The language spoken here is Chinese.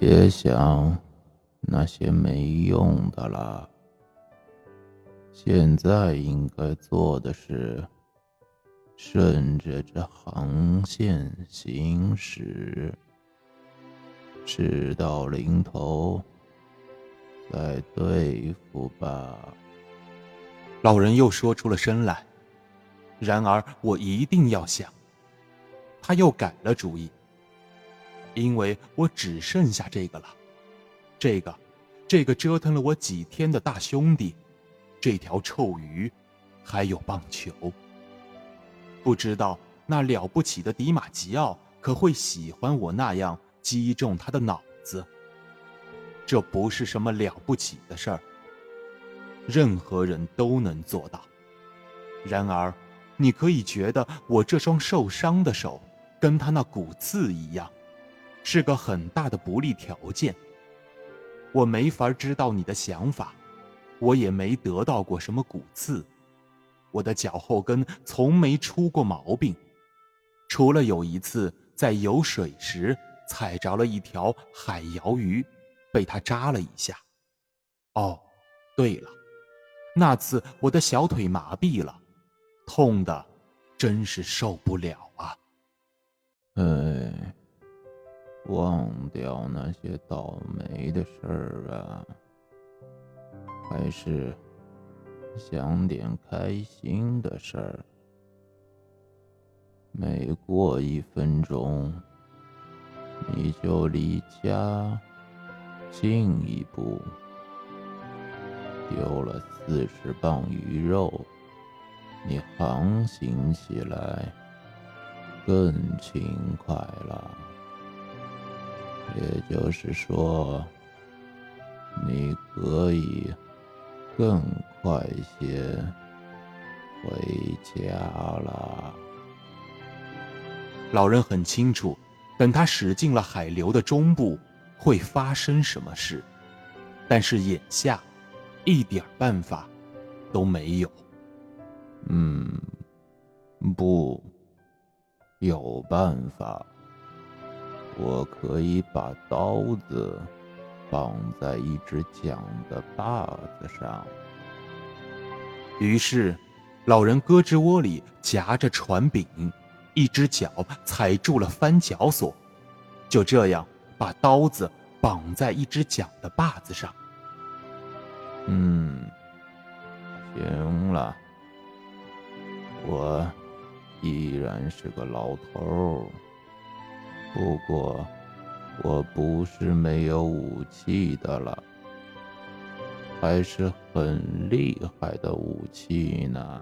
别想那些没用的了。现在应该做的是，顺着这航线行驶，事到临头再对付吧。老人又说出了声来。然而我一定要想。他又改了主意，因为我只剩下这个了，这个，这个折腾了我几天的大兄弟，这条臭鱼，还有棒球。不知道那了不起的迪马吉奥可会喜欢我那样击中他的脑子？这不是什么了不起的事儿，任何人都能做到。然而，你可以觉得我这双受伤的手。跟他那骨刺一样，是个很大的不利条件。我没法知道你的想法，我也没得到过什么骨刺，我的脚后跟从没出过毛病，除了有一次在游水时踩着了一条海鳐鱼，被它扎了一下。哦，对了，那次我的小腿麻痹了，痛的真是受不了。哎，忘掉那些倒霉的事儿啊，还是想点开心的事儿。每过一分钟，你就离家近一步。丢了四十磅鱼肉，你航行起来。更勤快了，也就是说，你可以更快些回家了。老人很清楚，等他驶进了海流的中部，会发生什么事，但是眼下，一点办法都没有。嗯，不。有办法，我可以把刀子绑在一只桨的把子上。于是，老人胳肢窝里夹着船柄，一只脚踩住了翻脚索，就这样把刀子绑在一只桨的把子上。嗯，行了，我。依然是个老头儿，不过我不是没有武器的了，还是很厉害的武器呢。